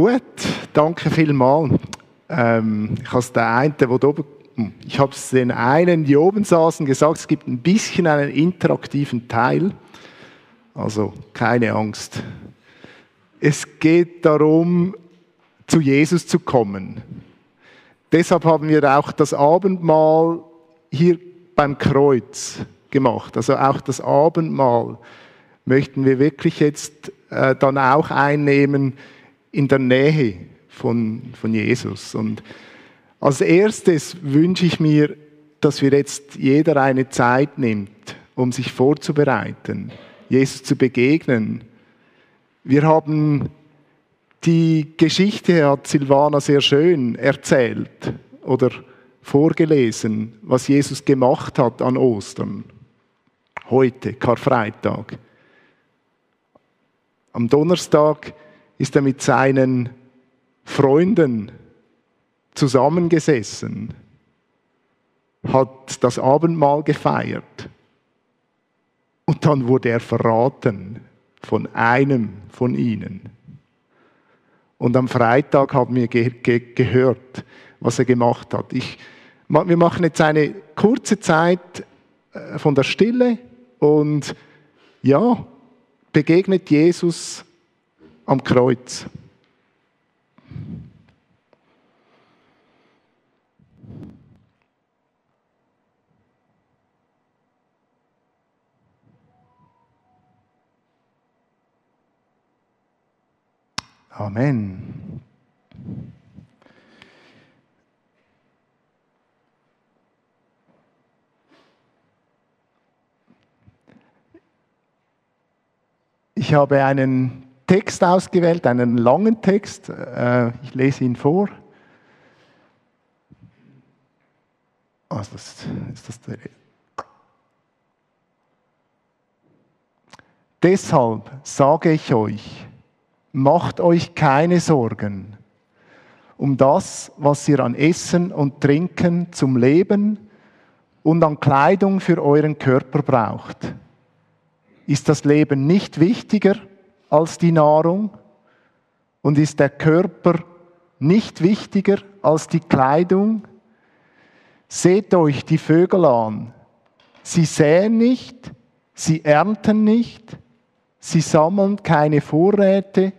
Gut, danke vielmals. Ähm, ich hm, habe es den einen, die oben saßen, gesagt, es gibt ein bisschen einen interaktiven Teil. Also keine Angst. Es geht darum, zu Jesus zu kommen. Deshalb haben wir auch das Abendmahl hier beim Kreuz gemacht. Also auch das Abendmahl möchten wir wirklich jetzt äh, dann auch einnehmen in der Nähe von, von Jesus. Und als erstes wünsche ich mir, dass wir jetzt jeder eine Zeit nimmt, um sich vorzubereiten, Jesus zu begegnen. Wir haben die Geschichte, hat Silvana sehr schön erzählt oder vorgelesen, was Jesus gemacht hat an Ostern. Heute, Karfreitag. Am Donnerstag ist er mit seinen Freunden zusammengesessen, hat das Abendmahl gefeiert und dann wurde er verraten von einem von ihnen. Und am Freitag haben wir ge ge gehört, was er gemacht hat. Ich, wir machen jetzt eine kurze Zeit äh, von der Stille und ja, begegnet Jesus am Kreuz. Amen. Ich habe einen Text ausgewählt, einen langen Text. Äh, ich lese ihn vor. Also das, ist das der Deshalb sage ich euch, macht euch keine Sorgen um das, was ihr an Essen und Trinken zum Leben und an Kleidung für euren Körper braucht. Ist das Leben nicht wichtiger als die Nahrung? Und ist der Körper nicht wichtiger als die Kleidung? Seht euch die Vögel an. Sie säen nicht, sie ernten nicht, sie sammeln keine Vorräte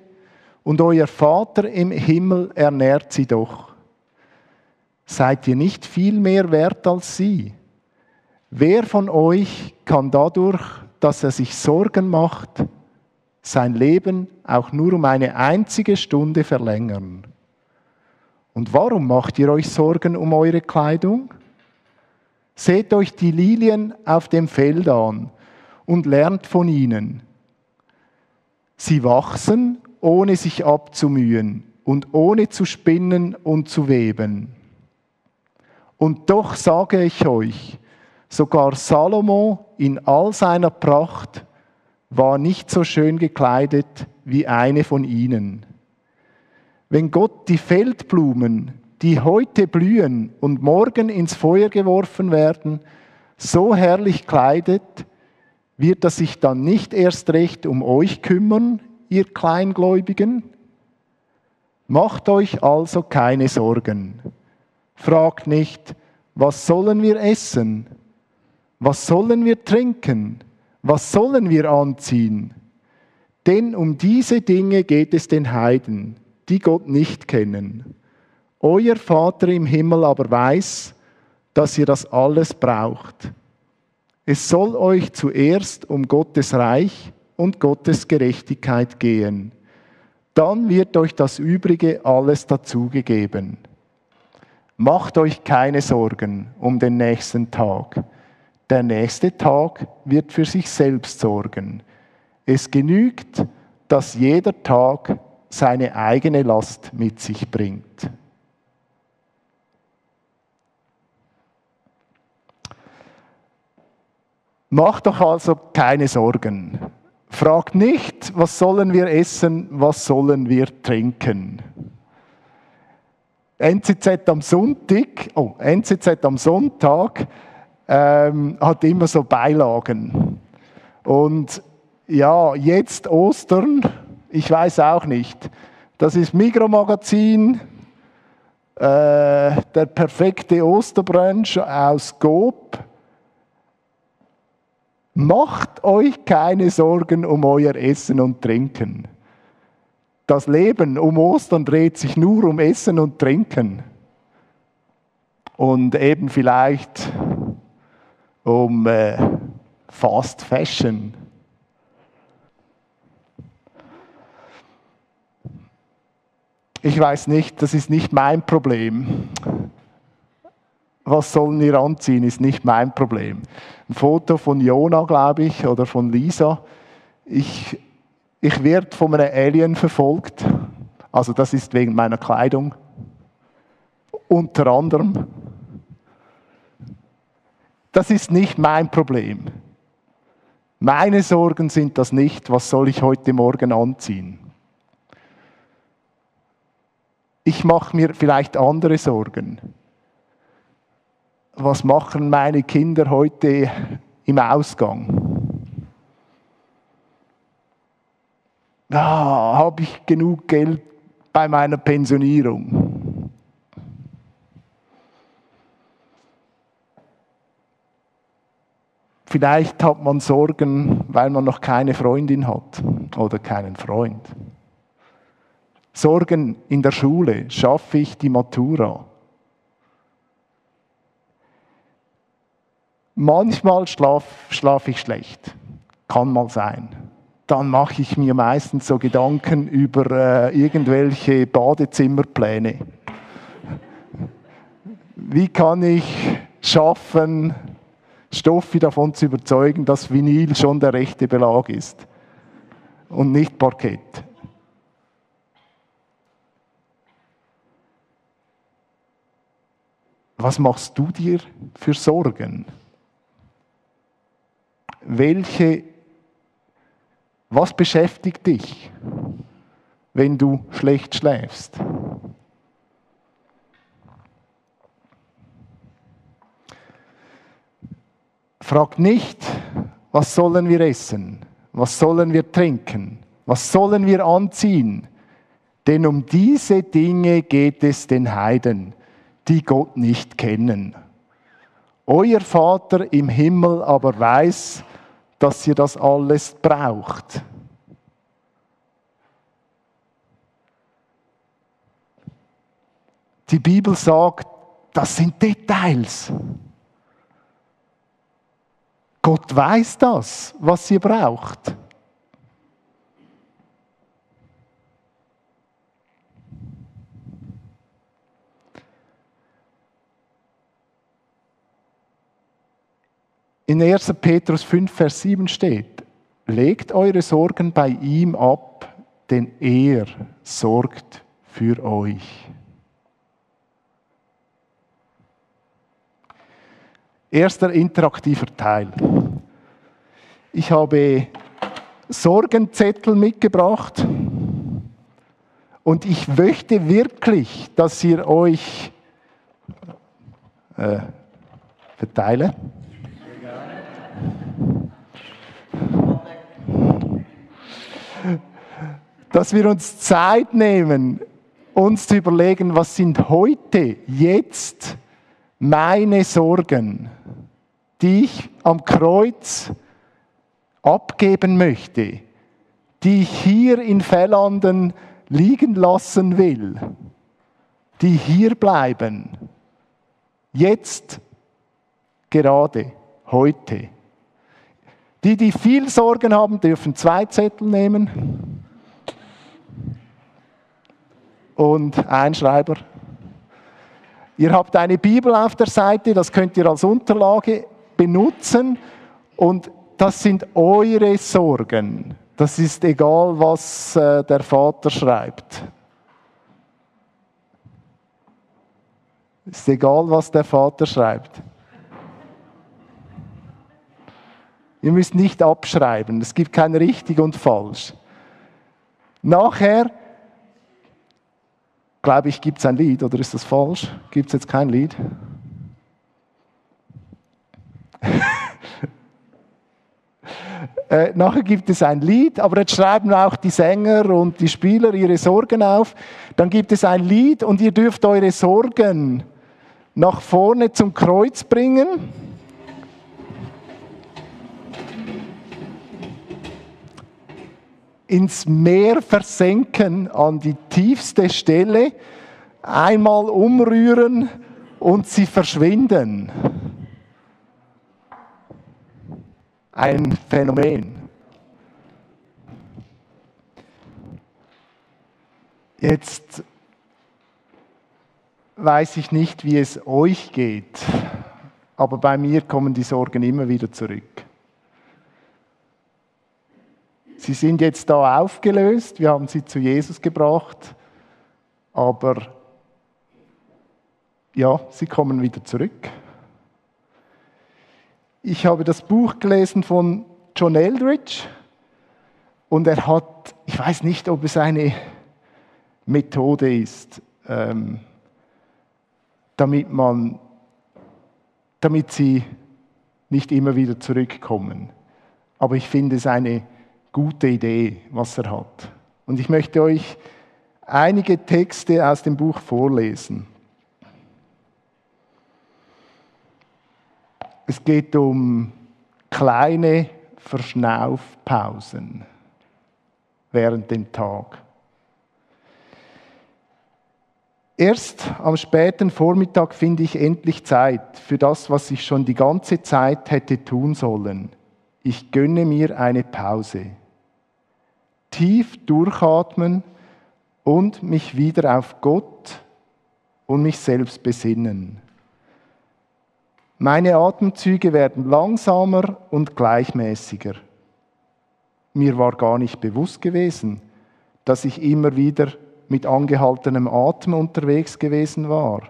und euer Vater im Himmel ernährt sie doch. Seid ihr nicht viel mehr wert als sie? Wer von euch kann dadurch, dass er sich Sorgen macht, sein Leben auch nur um eine einzige Stunde verlängern. Und warum macht ihr euch Sorgen um eure Kleidung? Seht euch die Lilien auf dem Feld an und lernt von ihnen. Sie wachsen, ohne sich abzumühen und ohne zu spinnen und zu weben. Und doch sage ich euch, sogar Salomo in all seiner Pracht war nicht so schön gekleidet wie eine von ihnen. Wenn Gott die Feldblumen, die heute blühen und morgen ins Feuer geworfen werden, so herrlich kleidet, wird er sich dann nicht erst recht um euch kümmern, ihr Kleingläubigen? Macht euch also keine Sorgen. Fragt nicht, was sollen wir essen? Was sollen wir trinken? Was sollen wir anziehen? Denn um diese Dinge geht es den Heiden, die Gott nicht kennen. Euer Vater im Himmel aber weiß, dass ihr das alles braucht. Es soll euch zuerst um Gottes Reich und Gottes Gerechtigkeit gehen. Dann wird euch das Übrige alles dazugegeben. Macht euch keine Sorgen um den nächsten Tag der nächste Tag wird für sich selbst sorgen. Es genügt, dass jeder Tag seine eigene Last mit sich bringt. Macht doch also keine Sorgen. Fragt nicht, was sollen wir essen, was sollen wir trinken. NZZ am Sonntag, oh, NZZ am Sonntag ähm, hat immer so Beilagen. Und ja, jetzt Ostern, ich weiß auch nicht. Das ist Mikromagazin, äh, der perfekte Osterbrunch aus Gob. Macht euch keine Sorgen um euer Essen und Trinken. Das Leben um Ostern dreht sich nur um Essen und Trinken. Und eben vielleicht um äh, Fast Fashion. Ich weiß nicht, das ist nicht mein Problem. Was sollen wir anziehen, ist nicht mein Problem. Ein Foto von Jona, glaube ich, oder von Lisa. Ich, ich werde von einem Alien verfolgt. Also das ist wegen meiner Kleidung. Unter anderem. Das ist nicht mein Problem. Meine Sorgen sind das nicht, was soll ich heute Morgen anziehen. Ich mache mir vielleicht andere Sorgen. Was machen meine Kinder heute im Ausgang? Ah, habe ich genug Geld bei meiner Pensionierung? Vielleicht hat man Sorgen, weil man noch keine Freundin hat oder keinen Freund. Sorgen in der Schule, schaffe ich die Matura? Manchmal schlafe schlaf ich schlecht, kann mal sein. Dann mache ich mir meistens so Gedanken über äh, irgendwelche Badezimmerpläne. Wie kann ich schaffen, Stoffi davon zu überzeugen, dass Vinyl schon der rechte Belag ist und nicht Parkett? Was machst du dir für Sorgen? Welche, was beschäftigt dich, wenn du schlecht schläfst? Frag nicht, was sollen wir essen? Was sollen wir trinken? Was sollen wir anziehen? Denn um diese Dinge geht es den Heiden die Gott nicht kennen. Euer Vater im Himmel aber weiß, dass ihr das alles braucht. Die Bibel sagt, das sind Details. Gott weiß das, was ihr braucht. In 1. Petrus 5, Vers 7 steht, legt eure Sorgen bei ihm ab, denn er sorgt für euch. Erster interaktiver Teil. Ich habe Sorgenzettel mitgebracht und ich möchte wirklich, dass ihr euch äh, verteilen dass wir uns Zeit nehmen, uns zu überlegen, was sind heute, jetzt meine Sorgen, die ich am Kreuz abgeben möchte, die ich hier in Fellanden liegen lassen will, die hier bleiben, jetzt, gerade, heute. Die, die viel Sorgen haben, dürfen zwei Zettel nehmen und ein Schreiber. Ihr habt eine Bibel auf der Seite, das könnt ihr als Unterlage benutzen und das sind eure Sorgen. Das ist egal, was äh, der Vater schreibt. Ist egal, was der Vater schreibt. Ihr müsst nicht abschreiben. Es gibt kein richtig und falsch. Nachher, glaube ich, gibt es ein Lied, oder ist das falsch? Gibt es jetzt kein Lied? Äh, nachher gibt es ein Lied, aber jetzt schreiben auch die Sänger und die Spieler ihre Sorgen auf. Dann gibt es ein Lied und ihr dürft eure Sorgen nach vorne zum Kreuz bringen. ins Meer versenken an die tiefste Stelle, einmal umrühren und sie verschwinden. Ein Phänomen. Jetzt weiß ich nicht, wie es euch geht, aber bei mir kommen die Sorgen immer wieder zurück. Sie sind jetzt da aufgelöst, wir haben sie zu Jesus gebracht, aber ja, sie kommen wieder zurück. Ich habe das Buch gelesen von John Eldridge und er hat, ich weiß nicht, ob es eine Methode ist, ähm, damit man, damit sie nicht immer wieder zurückkommen. Aber ich finde es eine gute Idee, was er hat. Und ich möchte euch einige Texte aus dem Buch vorlesen. Es geht um kleine Verschnaufpausen während dem Tag. Erst am späten Vormittag finde ich endlich Zeit für das, was ich schon die ganze Zeit hätte tun sollen. Ich gönne mir eine Pause tief durchatmen und mich wieder auf Gott und mich selbst besinnen. Meine Atemzüge werden langsamer und gleichmäßiger. Mir war gar nicht bewusst gewesen, dass ich immer wieder mit angehaltenem Atem unterwegs gewesen war.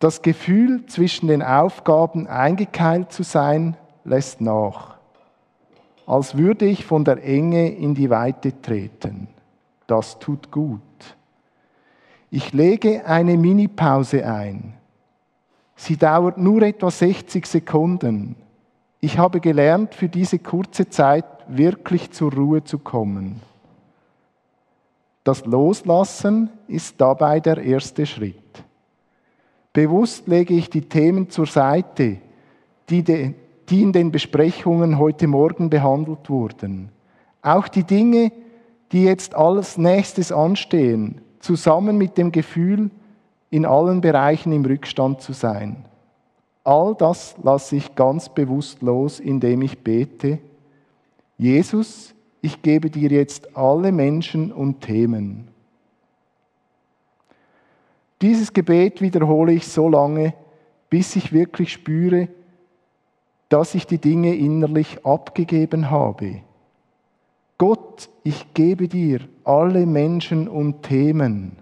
Das Gefühl, zwischen den Aufgaben eingekeilt zu sein, lässt nach als würde ich von der Enge in die Weite treten. Das tut gut. Ich lege eine Minipause ein. Sie dauert nur etwa 60 Sekunden. Ich habe gelernt, für diese kurze Zeit wirklich zur Ruhe zu kommen. Das Loslassen ist dabei der erste Schritt. Bewusst lege ich die Themen zur Seite, die, de, die in den Besprechungen heute Morgen behandelt wurden. Auch die Dinge, die jetzt als nächstes anstehen, zusammen mit dem Gefühl, in allen Bereichen im Rückstand zu sein. All das lasse ich ganz bewusst los, indem ich bete, Jesus, ich gebe dir jetzt alle Menschen und Themen. Dieses Gebet wiederhole ich so lange, bis ich wirklich spüre, dass ich die Dinge innerlich abgegeben habe. Gott, ich gebe dir alle Menschen und Themen.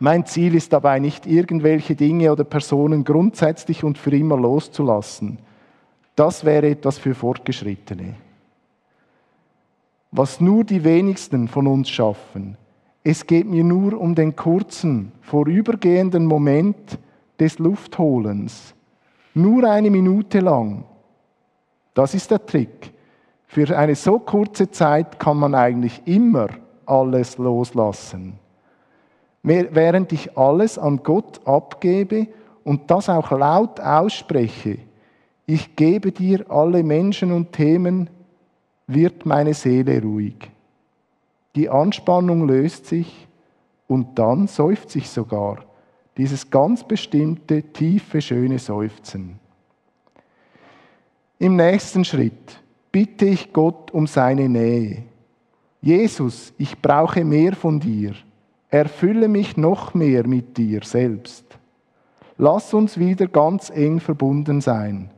Mein Ziel ist dabei nicht, irgendwelche Dinge oder Personen grundsätzlich und für immer loszulassen. Das wäre etwas für Fortgeschrittene. Was nur die wenigsten von uns schaffen. Es geht mir nur um den kurzen, vorübergehenden Moment des Luftholens nur eine Minute lang. Das ist der Trick. Für eine so kurze Zeit kann man eigentlich immer alles loslassen. Während ich alles an Gott abgebe und das auch laut ausspreche, ich gebe dir alle Menschen und Themen, wird meine Seele ruhig. Die Anspannung löst sich und dann seufzt sich sogar dieses ganz bestimmte, tiefe, schöne Seufzen. Im nächsten Schritt bitte ich Gott um seine Nähe. Jesus, ich brauche mehr von dir. Erfülle mich noch mehr mit dir selbst. Lass uns wieder ganz eng verbunden sein.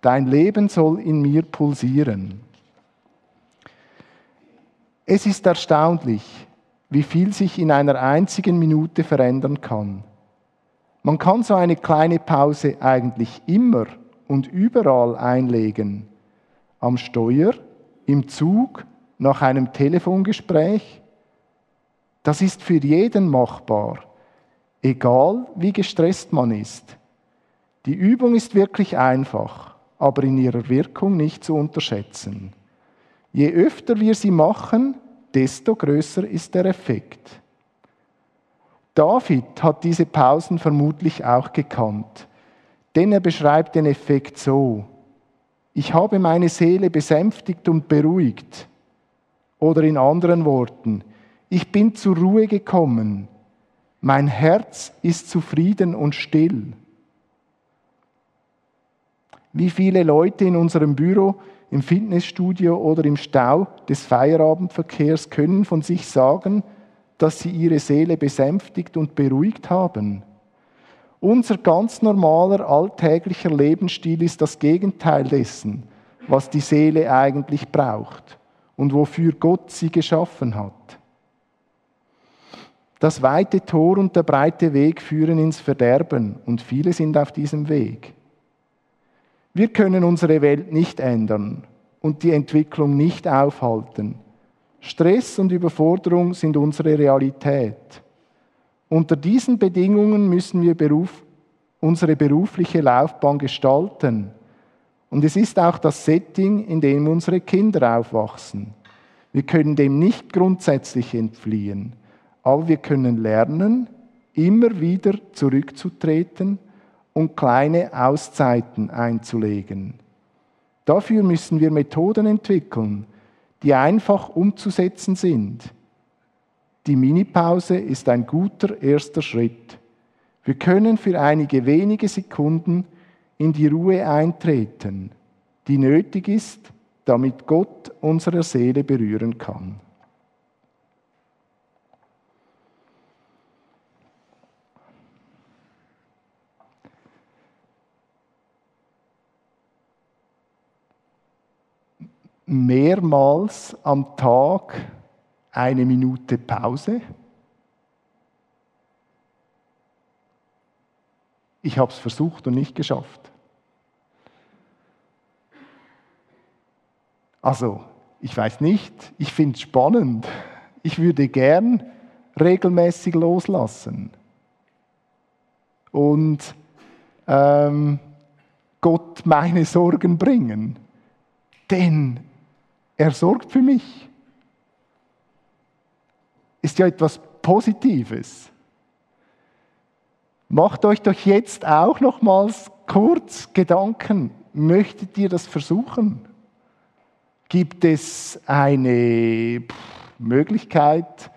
Dein Leben soll in mir pulsieren. Es ist erstaunlich, wie viel sich in einer einzigen Minute verändern kann. Man kann so eine kleine Pause eigentlich immer und überall einlegen. Am Steuer, im Zug, nach einem Telefongespräch. Das ist für jeden machbar, egal wie gestresst man ist. Die Übung ist wirklich einfach. aber in ihrer Wirkung nicht zu unterschätzen. Je öfter wir sie machen, desto größer ist der Effekt. David hat diese Pausen vermutlich auch gekannt, denn er beschreibt den Effekt so. Ich habe meine Seele besänftigt und beruhigt. Oder in anderen Worten, ich bin zur Ruhe gekommen. Mein Herz ist zufrieden und still. Wie viele Leute in unserem Büro, im Fitnessstudio oder im Stau des Feierabendverkehrs können von sich sagen, dass sie ihre Seele besänftigt und beruhigt haben? Unser ganz normaler alltäglicher Lebensstil ist das Gegenteil dessen, was die Seele eigentlich braucht und wofür Gott sie geschaffen hat. Das weite Tor und der breite Weg führen ins Verderben und viele sind auf diesem Weg. Wir können unsere Welt nicht ändern und die Entwicklung nicht aufhalten. Stress und Überforderung sind unsere Realität. Unter diesen Bedingungen müssen wir Beruf, unsere berufliche Laufbahn gestalten. Und es ist auch das Setting, in dem unsere Kinder aufwachsen. Wir können dem nicht grundsätzlich entfliehen, aber wir können lernen, immer wieder zurückzutreten und kleine Auszeiten einzulegen. Dafür müssen wir Methoden entwickeln, die einfach umzusetzen sind. Die Minipause ist ein guter erster Schritt. Wir können für einige wenige Sekunden in die Ruhe eintreten, die nötig ist, damit Gott unsere Seele berühren kann. Mehrmals am Tag eine Minute Pause. Ich habe es versucht und nicht geschafft. Also, ich weiß nicht, ich finde es spannend. Ich würde gern regelmäßig loslassen. Und ähm, Gott meine Sorgen bringen. Denn er sorgt für mich. Ist ja etwas Positives. Macht euch doch jetzt auch nochmals kurz Gedanken. Möchtet ihr das versuchen? Gibt es eine Möglichkeit,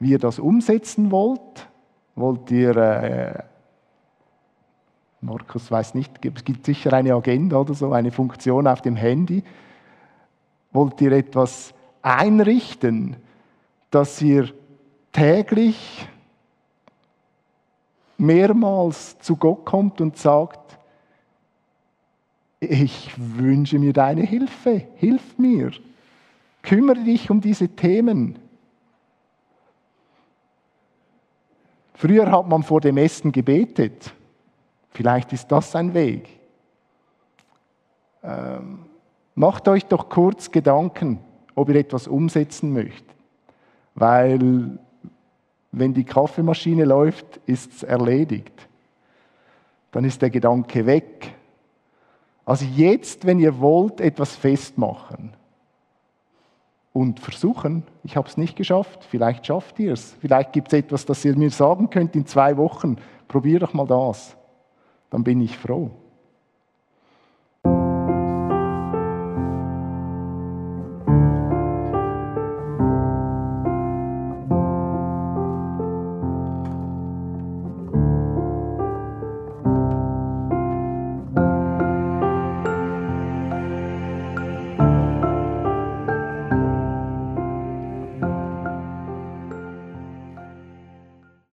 wie ihr das umsetzen wollt? Wollt ihr, äh, Markus weiß nicht, es gibt sicher eine Agenda oder so, eine Funktion auf dem Handy, Wollt ihr etwas einrichten, dass ihr täglich mehrmals zu Gott kommt und sagt, ich wünsche mir deine Hilfe, hilf mir, kümmere dich um diese Themen. Früher hat man vor dem Essen gebetet. Vielleicht ist das ein Weg. Ähm, Macht euch doch kurz Gedanken, ob ihr etwas umsetzen möchtet. Weil wenn die Kaffeemaschine läuft, ist es erledigt. Dann ist der Gedanke weg. Also jetzt, wenn ihr wollt, etwas festmachen und versuchen, ich habe es nicht geschafft, vielleicht schafft ihr es. Vielleicht gibt es etwas, das ihr mir sagen könnt in zwei Wochen, probier doch mal das. Dann bin ich froh.